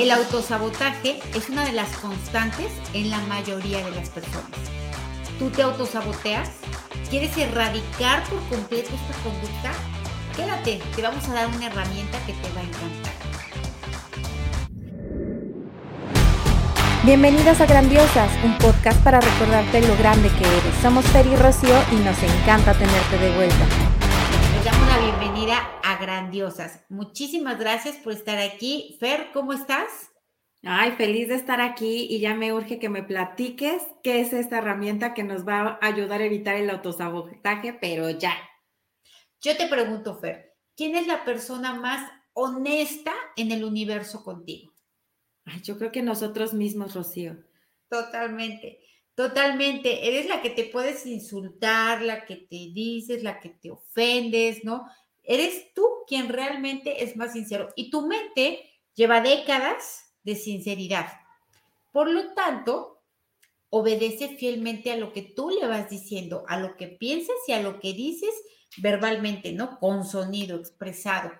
El autosabotaje es una de las constantes en la mayoría de las personas. ¿Tú te autosaboteas? ¿Quieres erradicar por completo esta conducta? Quédate, te vamos a dar una herramienta que te va a encantar. Bienvenidas a Grandiosas, un podcast para recordarte lo grande que eres. Somos Fer y Rocío y nos encanta tenerte de vuelta. La bienvenida a Grandiosas. Muchísimas gracias por estar aquí. Fer, ¿cómo estás? Ay, feliz de estar aquí y ya me urge que me platiques qué es esta herramienta que nos va a ayudar a evitar el autosabotaje, pero ya. Yo te pregunto, Fer, ¿quién es la persona más honesta en el universo contigo? Ay, yo creo que nosotros mismos, Rocío. Totalmente, totalmente. Eres la que te puedes insultar, la que te dices, la que te ofendes, ¿no? Eres tú quien realmente es más sincero. Y tu mente lleva décadas de sinceridad. Por lo tanto, obedece fielmente a lo que tú le vas diciendo, a lo que piensas y a lo que dices verbalmente, ¿no? Con sonido expresado.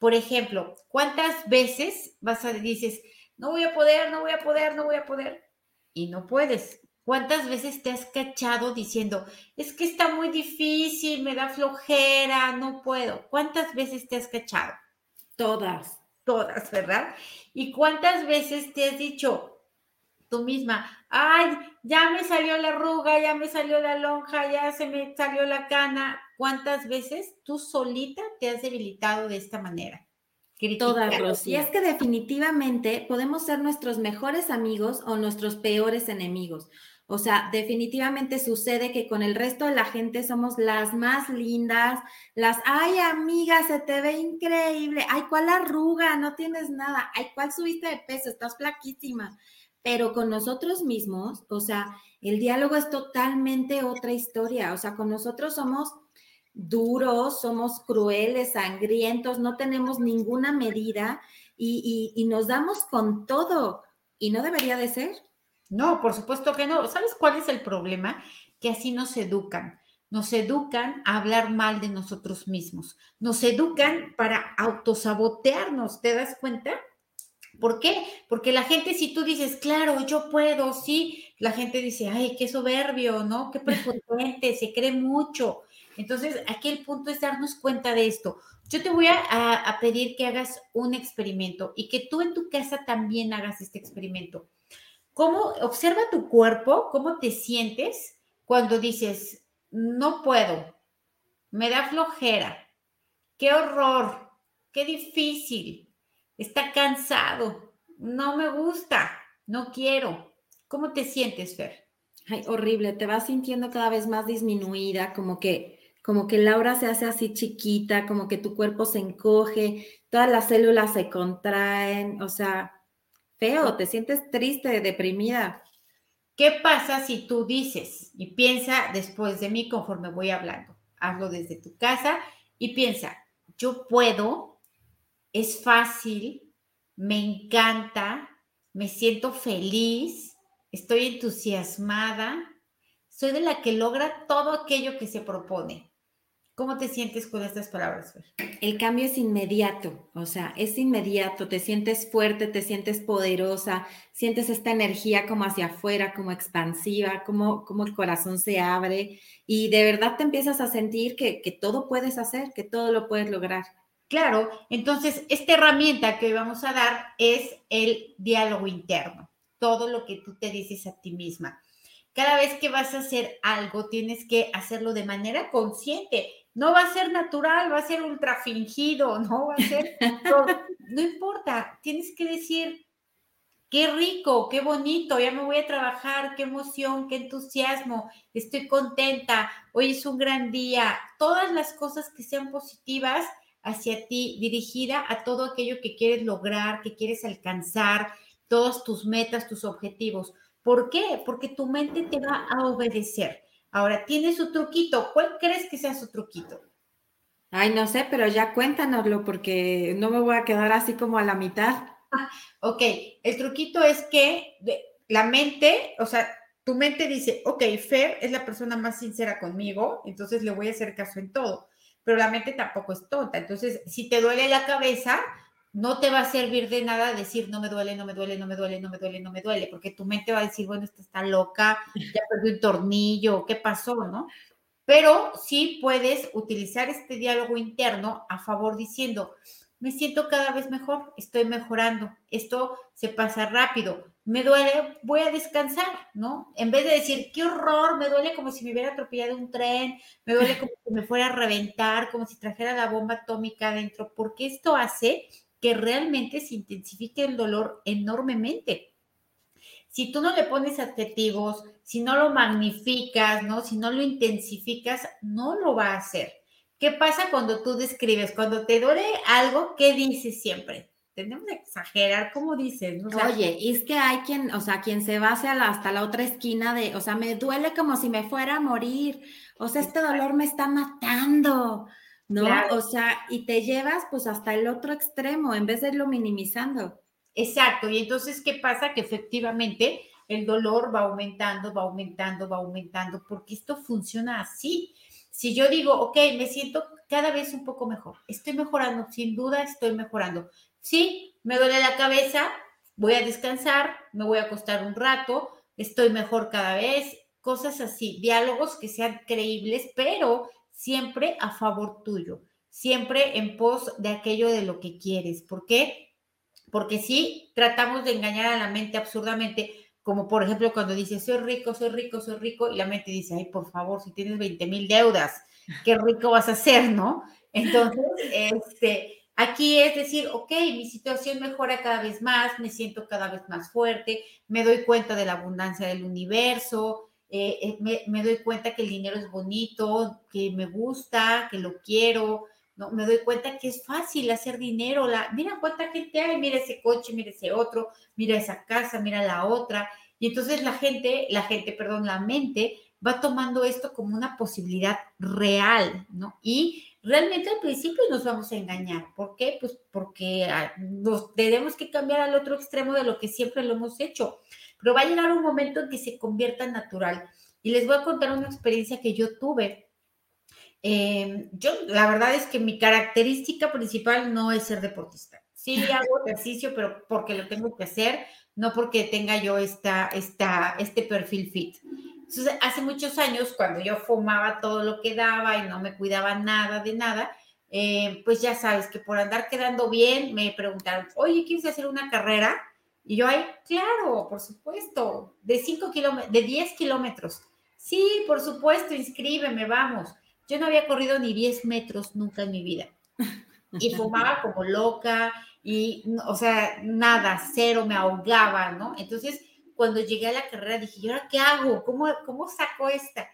Por ejemplo, ¿cuántas veces vas a dices, no voy a poder, no voy a poder, no voy a poder? Y no puedes. ¿Cuántas veces te has cachado diciendo, es que está muy difícil, me da flojera, no puedo? ¿Cuántas veces te has cachado? Todas. Todas, ¿verdad? ¿Y cuántas veces te has dicho tú misma, ay, ya me salió la arruga, ya me salió la lonja, ya se me salió la cana? ¿Cuántas veces tú solita te has debilitado de esta manera? Todas, Rosy. Y es que definitivamente podemos ser nuestros mejores amigos o nuestros peores enemigos. O sea, definitivamente sucede que con el resto de la gente somos las más lindas, las, ay amiga, se te ve increíble, ay, ¿cuál arruga? No tienes nada, ay, ¿cuál subiste de peso? Estás flaquísima. Pero con nosotros mismos, o sea, el diálogo es totalmente otra historia. O sea, con nosotros somos duros, somos crueles, sangrientos, no tenemos ninguna medida y, y nos damos con todo. Y no debería de ser. No, por supuesto que no. ¿Sabes cuál es el problema? Que así nos educan. Nos educan a hablar mal de nosotros mismos. Nos educan para autosabotearnos. ¿Te das cuenta? ¿Por qué? Porque la gente, si tú dices, claro, yo puedo, sí, la gente dice, ay, qué soberbio, ¿no? Qué prepotente, se cree mucho. Entonces, aquí el punto es darnos cuenta de esto. Yo te voy a, a, pedir que hagas un experimento y que tú en tu casa también hagas este experimento. ¿Cómo observa tu cuerpo? ¿Cómo te sientes cuando dices, no puedo, me da flojera, qué horror, qué difícil, está cansado, no me gusta, no quiero? ¿Cómo te sientes, Fer? Ay, horrible, te vas sintiendo cada vez más disminuida, como que, como que Laura se hace así chiquita, como que tu cuerpo se encoge, todas las células se contraen, o sea, feo, te sientes triste, deprimida. ¿Qué pasa si tú dices y piensa después de mí conforme voy hablando? Hablo desde tu casa y piensa, yo puedo, es fácil, me encanta, me siento feliz, estoy entusiasmada, soy de la que logra todo aquello que se propone. ¿Cómo te sientes con estas palabras, El cambio es inmediato, o sea, es inmediato, te sientes fuerte, te sientes poderosa, sientes esta energía como hacia afuera, como expansiva, como, como el corazón se abre y de verdad te empiezas a sentir que, que todo puedes hacer, que todo lo puedes lograr. Claro, entonces esta herramienta que vamos a dar es el diálogo interno, todo lo que tú te dices a ti misma. Cada vez que vas a hacer algo, tienes que hacerlo de manera consciente no va a ser natural, va a ser ultra fingido, no va a ser, no, importa, tienes que decir, qué rico, qué bonito, ya me voy a trabajar, qué emoción, qué entusiasmo, estoy contenta, hoy es un gran día, todas las cosas que sean positivas hacia ti, dirigida a todo aquello que quieres lograr, que quieres alcanzar, todas tus metas, tus objetivos. ¿Por qué? Porque tu mente te va a obedecer. Ahora, tiene su truquito. ¿Cuál crees que sea su truquito? Ay, no sé, pero ya cuéntanoslo porque no me voy a quedar así como a la mitad. ok, el truquito es que la mente, o sea, tu mente dice, ok, Fer es la persona más sincera conmigo, entonces le voy a hacer caso en todo, pero la mente tampoco es tonta. Entonces, si te duele la cabeza, no te va a servir de nada decir no me duele, no me duele, no me duele, no me duele, no me duele, porque tu mente va a decir, bueno, esta está loca, ya perdió un tornillo, ¿qué pasó, no? Pero sí puedes utilizar este diálogo interno a favor diciendo, me siento cada vez mejor, estoy mejorando, esto se pasa rápido, me duele, voy a descansar, ¿no? En vez de decir, qué horror, me duele como si me hubiera atropellado un tren, me duele como si me fuera a reventar, como si trajera la bomba atómica adentro, porque esto hace que realmente se intensifique el dolor enormemente. Si tú no le pones adjetivos, si no lo magnificas, ¿no? Si no lo intensificas, no lo va a hacer. ¿Qué pasa cuando tú describes? Cuando te duele algo, ¿qué dices siempre? Tenemos que exagerar, ¿cómo dices? Oye, es que hay quien, o sea, quien se va hacia la, hasta la otra esquina de, o sea, me duele como si me fuera a morir, o sea, este dolor me está matando, ¿no? O sea, y te llevas pues hasta el otro extremo en vez de irlo minimizando. Exacto, y entonces, ¿qué pasa? Que efectivamente el dolor va aumentando, va aumentando, va aumentando, porque esto funciona así. Si yo digo, ok, me siento cada vez un poco mejor, estoy mejorando, sin duda estoy mejorando. Sí, me duele la cabeza, voy a descansar, me voy a acostar un rato, estoy mejor cada vez, cosas así, diálogos que sean creíbles, pero siempre a favor tuyo, siempre en pos de aquello de lo que quieres. ¿Por qué? Porque si tratamos de engañar a la mente absurdamente, como por ejemplo cuando dices, soy rico, soy rico, soy rico, y la mente dice, ay, por favor, si tienes 20 mil deudas, qué rico vas a ser, ¿no? Entonces, este, aquí es decir, ok, mi situación mejora cada vez más, me siento cada vez más fuerte, me doy cuenta de la abundancia del universo, eh, eh, me, doy cuenta que el dinero es bonito, que me gusta, que lo quiero, ¿no? Me doy cuenta que es fácil hacer dinero. La, mira cuánta gente hay, mira ese coche, mira ese otro, mira esa casa, mira la otra. Y entonces la gente, la gente, perdón, la mente va tomando esto como una posibilidad real, ¿no? Y realmente al principio nos vamos a engañar. ¿Por qué? Pues porque ah, nos tenemos que cambiar al otro extremo de lo que siempre lo hemos hecho. Pero va a llegar un momento en que se convierta en natural. Y les voy a contar una experiencia que yo tuve Em, yo, la verdad es que mi característica principal no es ser deportista. Sí hago ejercicio, pero porque lo tengo que hacer, no porque tenga yo esta, esta, este perfil fit. Entonces, hace muchos años, cuando yo fumaba todo lo que daba y no me cuidaba nada de nada, eh, pues ya sabes que por andar quedando bien, me preguntaron, oye, ¿quieres hacer una carrera? Y yo, ay, claro, por supuesto, de 5 kilómetros, de 10 kilómetros. Sí, por supuesto, inscríbeme, vamos. Yo no había corrido ni 10 metros nunca en mi vida. Y fumaba como loca y, o sea, nada, cero, me ahogaba, ¿no? Entonces, cuando llegué a la carrera dije, ¿y ahora qué hago? ¿Cómo, cómo saco esta?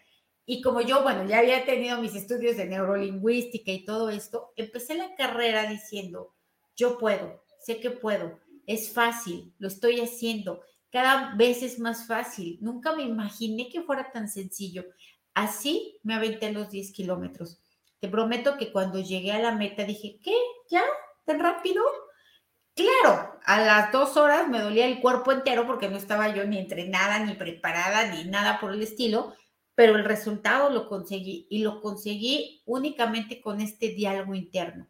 Y como yo, bueno, ya había tenido mis estudios de neurolingüística y todo esto, empecé la carrera diciendo, yo puedo, sé que puedo, es fácil, lo estoy haciendo, cada vez es más fácil. Nunca me imaginé que fuera tan sencillo. Así me aventé los 10 kilómetros. Te prometo que cuando llegué a la meta dije, ¿qué? ¿Ya? ¿Tan rápido? Claro, a las dos horas me dolía el cuerpo entero porque no estaba yo ni entrenada, ni preparada, ni nada por el estilo, pero el resultado lo conseguí y lo conseguí únicamente con este diálogo interno.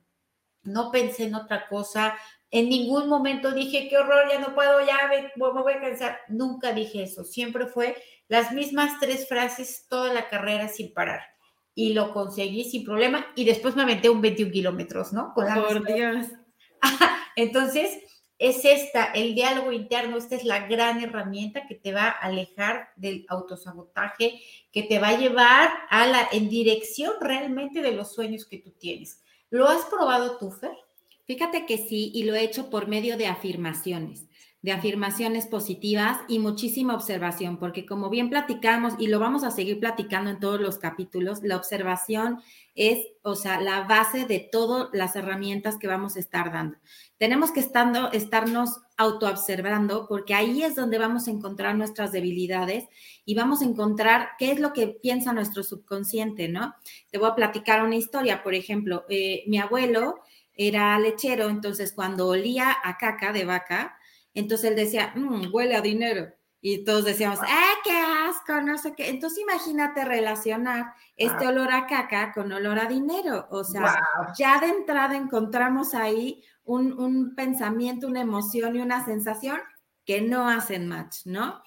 No pensé en otra cosa, en ningún momento dije, qué horror, ya no puedo, ya me, me voy a cansar. Nunca dije eso, siempre fue las mismas tres frases toda la carrera sin parar. Y lo conseguí sin problema y después me aventé un 21 kilómetros, ¿no? Por Dios. Entonces, es esta, el diálogo interno, esta es la gran herramienta que te va a alejar del autosabotaje, que te va a llevar a la, en dirección realmente de los sueños que tú tienes. ¿Lo has probado tú, Fer? Fíjate que sí, y lo he hecho por medio de afirmaciones de afirmaciones positivas y muchísima observación, porque como bien platicamos y lo vamos a seguir platicando en todos los capítulos, la observación es, o sea, la base de todas las herramientas que vamos a estar dando. Tenemos que estando, estarnos autoobservando porque ahí es donde vamos a encontrar nuestras debilidades y vamos a encontrar qué es lo que piensa nuestro subconsciente, ¿no? Te voy a platicar una historia, por ejemplo, eh, mi abuelo era lechero, entonces cuando olía a caca de vaca, entonces él decía, mm, huele a dinero. y todos decíamos, ¡eh, qué asco! No sé qué. Entonces imagínate relacionar este olor a caca con olor a dinero. O sea, ya de entrada encontramos ahí un, un pensamiento, una emoción y una sensación que no hacen match, ¿no?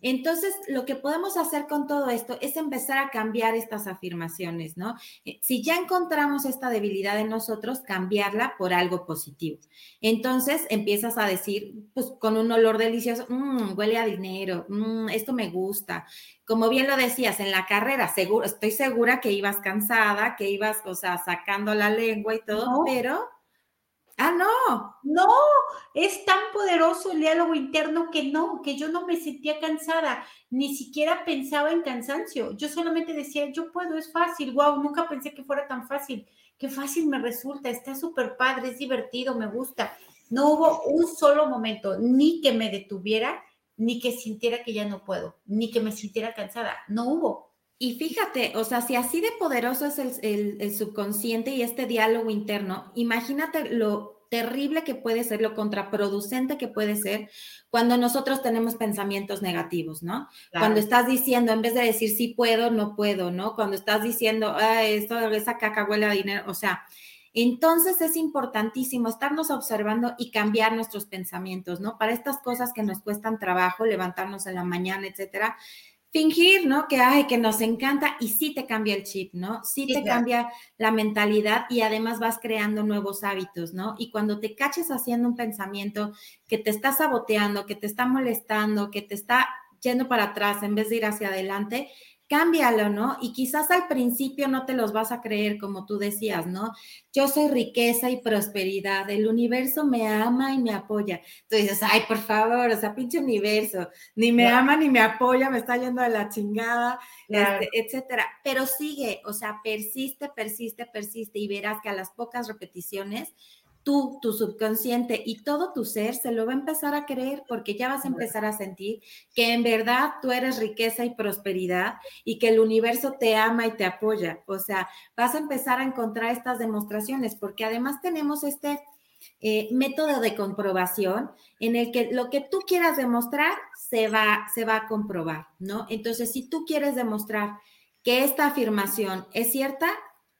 Entonces, lo que podemos hacer con todo esto es empezar a cambiar estas afirmaciones, ¿no? Eh, si ya encontramos esta debilidad en nosotros, cambiarla por algo positivo. Entonces, empiezas a decir, pues con un olor delicioso, mmm, huele a dinero, mmm, esto me gusta. Como bien lo decías, en la carrera, seguro, estoy segura que ibas cansada, que ibas, o sea, sacando la lengua y todo, pero Ah, no. No, es tan poderoso el diálogo interno que no, que yo no me sentía cansada, ni siquiera pensaba en cansancio. Yo solamente decía, yo puedo, es fácil, wow, nunca pensé que fuera tan fácil. Qué fácil me resulta, está súper padre, es divertido, me gusta. No hubo un solo momento, ni que me detuviera, ni que sintiera que ya no puedo, ni que me sintiera cansada. No hubo. Y fíjate, o sea, si así de poderoso es el, subconsciente y este diálogo interno, imagínate lo terrible que puede ser, lo contraproducente que puede ser cuando nosotros tenemos pensamientos negativos, ¿no? Cuando estás diciendo, en vez de decir sí puedo, no puedo, ¿no? Cuando estás diciendo, ah, esto, esa caca huele a dinero, o sea, entonces es importantísimo estarnos observando y cambiar nuestros pensamientos, ¿no? Para estas cosas que nos cuestan trabajo, levantarnos en la mañana, etcétera fingir, ¿no? Que, ay, que nos encanta y sí te cambia el chip, ¿no? Sí te cambia la mentalidad y además vas creando nuevos hábitos, ¿no? Y cuando te caches haciendo un pensamiento que te está saboteando, que te está molestando, que te está yendo para atrás en vez de ir hacia adelante, cámbialo, ¿no? Y quizás al principio no te los vas a creer, como tú decías, ¿no? Yo soy riqueza y prosperidad, el universo me ama y me apoya. Tú dices, ay, por favor, o sea, pinche universo, ni me ama ni me apoya, me está yendo a la chingada, este, etcétera. Pero sigue, o sea, persiste, persiste, persiste y verás que a las pocas repeticiones tú, tu subconsciente y todo tu ser se lo va a empezar a creer porque ya vas a empezar a sentir que en verdad tú eres riqueza y prosperidad y que el universo te ama y te apoya. O sea, vas a empezar a encontrar estas demostraciones porque además tenemos este eh, método de comprobación en el que lo que tú quieras demostrar se va, se va a comprobar, ¿no? Entonces, si tú quieres demostrar que esta afirmación es cierta,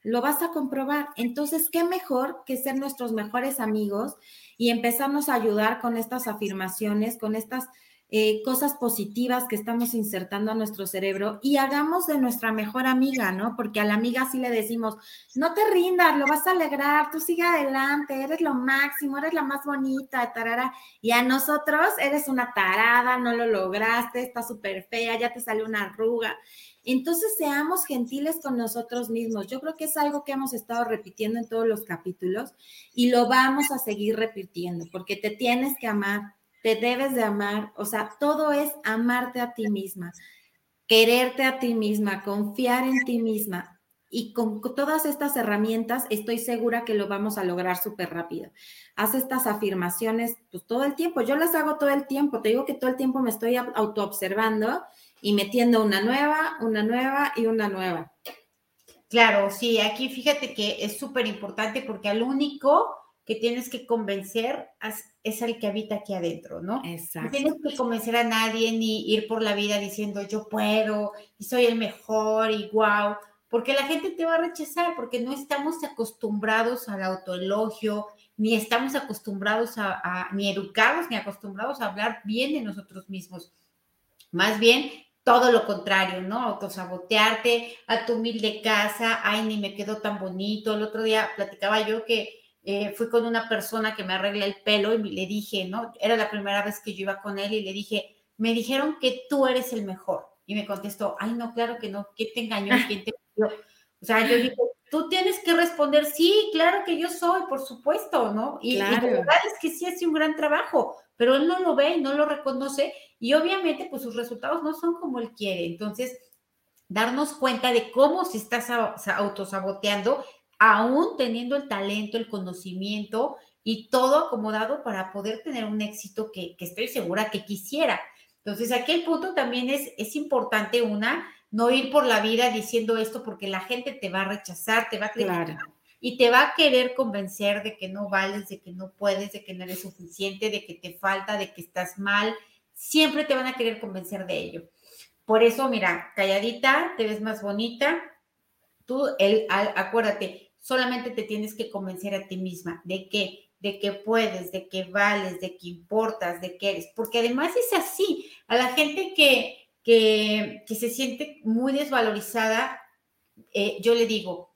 lo vas a comprobar. Entonces, ¿qué mejor que ser nuestros mejores amigos y empezarnos a ayudar con estas afirmaciones, con estas eh, cosas positivas que estamos insertando a nuestro cerebro y hagamos de nuestra mejor amiga, ¿no? Porque a la amiga sí le decimos, no te rindas, lo vas a alegrar, tú sigue adelante, eres lo máximo, eres la más bonita, tarara. Y a nosotros eres una tarada, no lo lograste, está súper fea, ya te salió una arruga. Entonces, seamos gentiles con nosotros mismos. Yo creo que es algo que hemos estado repitiendo en todos los capítulos y lo vamos a seguir repitiendo porque te tienes que amar, te debes de amar. O sea, todo es amarte a ti misma, quererte a ti misma, confiar en ti misma. Y con todas estas herramientas estoy segura que lo vamos a lograr súper rápido. Haz estas afirmaciones pues, todo el tiempo. Yo las hago todo el tiempo. Te digo que todo el tiempo me estoy autoobservando y metiendo una nueva, una nueva y una nueva. Claro, sí, aquí fíjate que es súper importante porque al único que tienes que convencer es el que habita aquí adentro, ¿no? Exacto. No tienes que convencer a nadie ni ir por la vida diciendo yo puedo y soy el mejor y wow, porque la gente te va a rechazar porque no estamos acostumbrados al autoelogio, ni estamos acostumbrados a, ni educados ni acostumbrados a hablar bien de nosotros mismos. Más bien todo lo contrario, ¿no? Autosabotearte a tu humilde casa, ay, ni me quedó tan bonito. El otro día platicaba yo que eh, fui con una persona que me arregla el pelo y le dije, ¿no? Era la primera vez que yo iba con él y le dije, me dijeron que tú eres el mejor. Y me contestó, ay, no, claro que no, ¿quién te engañó? ¿Quién te engañó? O sea, yo digo, tú tienes que responder, sí, claro que yo soy, por supuesto, ¿no? Y, la verdad es que sí hace un gran trabajo, pero él no lo ve y no lo reconoce y obviamente pues sus resultados no son como él quiere. Entonces, darnos cuenta de cómo se está autosaboteando, aún teniendo el talento, el conocimiento y todo acomodado para poder tener un éxito que, estoy segura que quisiera. Entonces, aquí el punto también es, es importante una, no ir por la vida diciendo esto porque la gente te va a rechazar, te va a criticar y te va a querer convencer de que no vales, de que no puedes, de que no eres suficiente, de que te falta, de que estás mal, siempre te van a querer convencer de ello. Por eso, mira, calladita, te ves más bonita. Tú, el, acuérdate, solamente te tienes que convencer a ti misma de que de que puedes, de que vales, de que importas, de que eres, porque además es así. A la gente que, que, se siente muy desvalorizada, eh, yo le digo,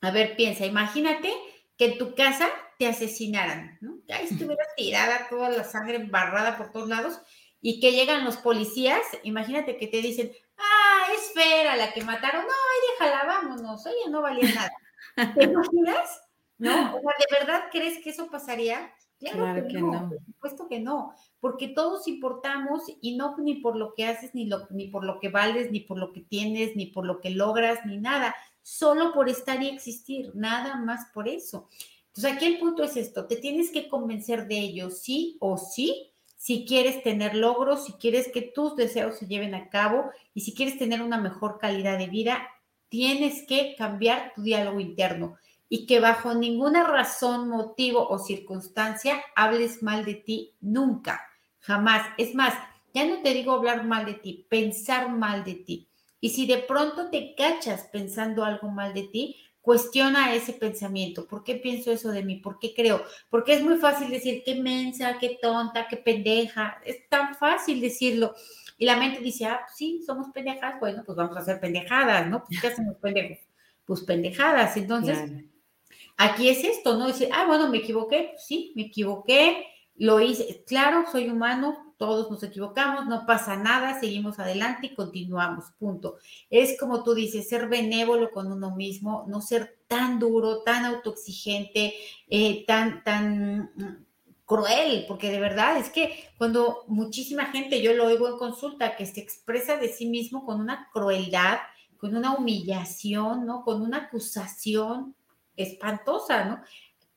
a ver, piensa, imagínate que en tu casa te asesinaran, ¿no? Que ahí estuviera tirada toda la sangre embarrada por todos lados y que llegan los policías, imagínate que te dicen, ah, es Fera la que mataron, no, ay, déjala, vámonos, oye, no valía nada. ¿Te imaginas? ¿No? O sea, ¿de verdad crees que eso pasaría? Claro, que, no, por supuesto que no, porque todos importamos y no ni por lo que haces, ni, lo, ni por lo que vales, ni por lo que tienes, ni por lo que logras, ni nada, solo por estar y existir, nada más por eso. Entonces aquí el punto es esto, te tienes que convencer de ello, sí o sí, si quieres tener logros, si quieres que tus deseos se lleven a cabo y si quieres tener una mejor calidad de vida, tienes que cambiar tu diálogo interno y que bajo ninguna razón, motivo o circunstancia hables mal de ti nunca, jamás. Es más, ya no te digo hablar mal de ti, pensar mal de ti. Y si de pronto te cachas pensando algo mal de ti, cuestiona ese pensamiento. ¿Por qué pienso eso de mí? ¿Por qué creo? Porque es muy fácil decir qué mensa, qué tonta, qué pendeja. Es tan fácil decirlo. Y la mente dice, ah, pues sí, somos pendejas. Bueno, pues vamos a hacer pendejadas, ¿no? ¿Qué hacemos pendejos? Pues pendejadas. Entonces, Aquí es esto, ¿no? Dice, ah, bueno, me equivoqué, pues sí, me equivoqué, lo hice, claro, soy humano, todos nos equivocamos, no pasa nada, seguimos adelante y continuamos, punto. Es como tú dices, ser benévolo con uno mismo, no ser tan duro, tan autoexigente, eh, tan, tan mm, cruel, porque de verdad es que cuando muchísima gente, yo lo oigo en consulta, que se expresa de sí mismo con una crueldad, con una humillación, ¿no? Con una acusación, espantosa, ¿no?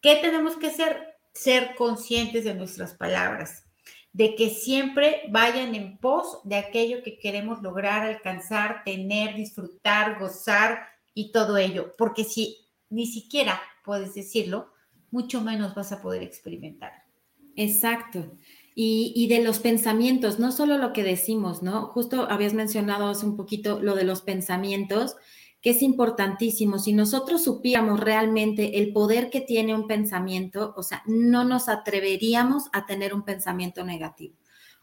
¿Qué tenemos que hacer? Ser conscientes de nuestras palabras, de que siempre vayan en pos de aquello que queremos lograr, alcanzar, tener, disfrutar, gozar y todo ello, porque si ni siquiera puedes decirlo, mucho menos vas a poder experimentar. Exacto. Y, y, de los pensamientos, no solo lo que decimos, ¿no? Justo habías mencionado hace un poquito lo de los pensamientos que es importantísimo. Si nosotros supiéramos realmente el poder que tiene un pensamiento, o sea, no nos atreveríamos a tener un pensamiento negativo.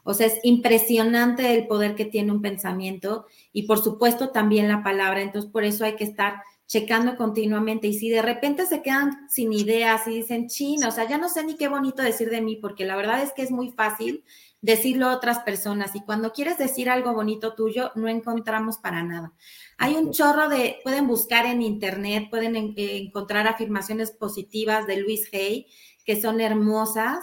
O sea, es impresionante el poder que tiene un pensamiento y por supuesto también la palabra. Entonces, por eso hay que estar checando continuamente. Y si de repente se quedan sin ideas y dicen, chino, o sea, ya no sé ni qué bonito decir de mí, porque la verdad es que es muy fácil decirlo a otras personas. Y cuando quieres decir algo bonito tuyo, no encontramos para nada. Hay un chorro de, pueden buscar en internet, pueden eh, encontrar afirmaciones positivas de Luis Hay, que son hermosas.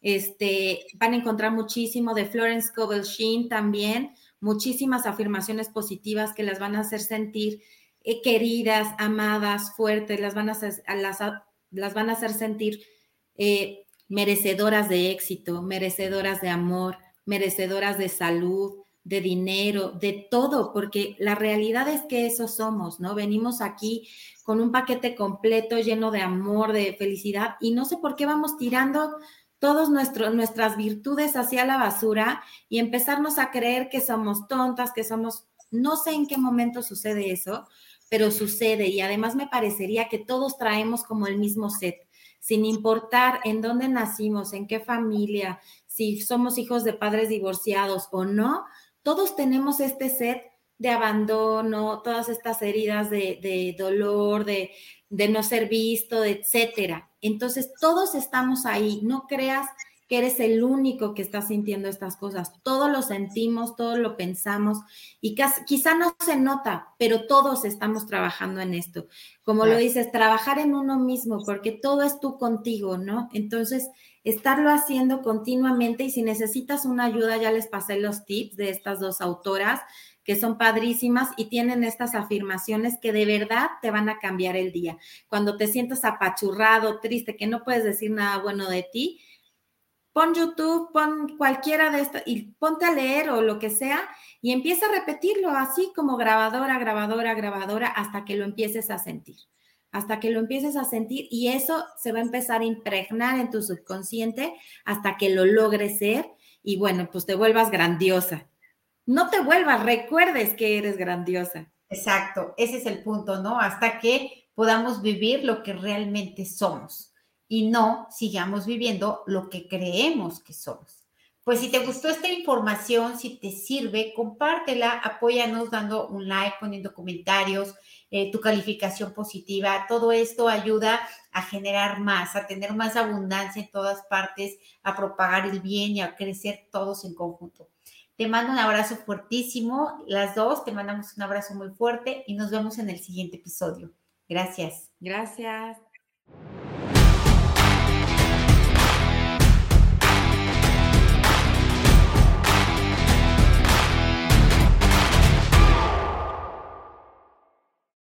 Este, van a encontrar muchísimo de Florence Scovel Sheen también, muchísimas afirmaciones positivas que las van a hacer sentir eh, queridas, amadas, fuertes, las van a hacer, las, las van a hacer sentir eh, merecedoras de éxito, merecedoras de amor, merecedoras de salud, de dinero, de todo, porque la realidad es que eso somos, ¿no? Venimos aquí con un paquete completo lleno de amor, de felicidad, y no sé por qué vamos tirando todas nuestras virtudes hacia la basura y empezarnos a creer que somos tontas, que somos, no sé en qué momento sucede eso, pero sucede y además me parecería que todos traemos como el mismo set, sin importar en dónde nacimos, en qué familia, si somos hijos de padres divorciados o no, todos tenemos este set de abandono, todas estas heridas de, dolor, de, de, no ser visto, etcétera. Entonces, todos estamos ahí. No creas que eres el único que está sintiendo estas cosas. Todos lo sentimos, todos lo pensamos y quizá no se nota, pero todos estamos trabajando en esto. Como lo dices, trabajar en uno mismo, porque todo es tú contigo, ¿no? Entonces, estarlo haciendo continuamente y si necesitas una ayuda, ya les pasé los tips de estas dos autoras que son padrísimas y tienen estas afirmaciones que de verdad te van a cambiar el día. Cuando te sientas apachurrado, triste, que no puedes decir nada bueno de ti, pon YouTube, pon cualquiera de estas y ponte a leer o lo que sea y empieza a repetirlo así como grabadora, grabadora, grabadora hasta que lo empieces a sentir, hasta que lo empieces a sentir y eso se va a empezar a impregnar en tu subconsciente hasta que lo logres ser y bueno, pues te vuelvas grandiosa. No te vuelvas, recuerdes que eres grandiosa. Exacto, ese es el punto, ¿no? Hasta que podamos vivir lo que realmente somos y no sigamos viviendo lo que creemos que somos. Pues si te gustó esta información, si te sirve, compártela, apóyanos dando un like, poniendo comentarios, eh, tu calificación positiva. Todo esto ayuda a generar más, a tener más abundancia en todas partes, a propagar el bien y a crecer todos en conjunto. Te mando un abrazo fuertísimo, las dos, te mandamos un abrazo muy fuerte y nos vemos en el siguiente episodio. Gracias. Gracias.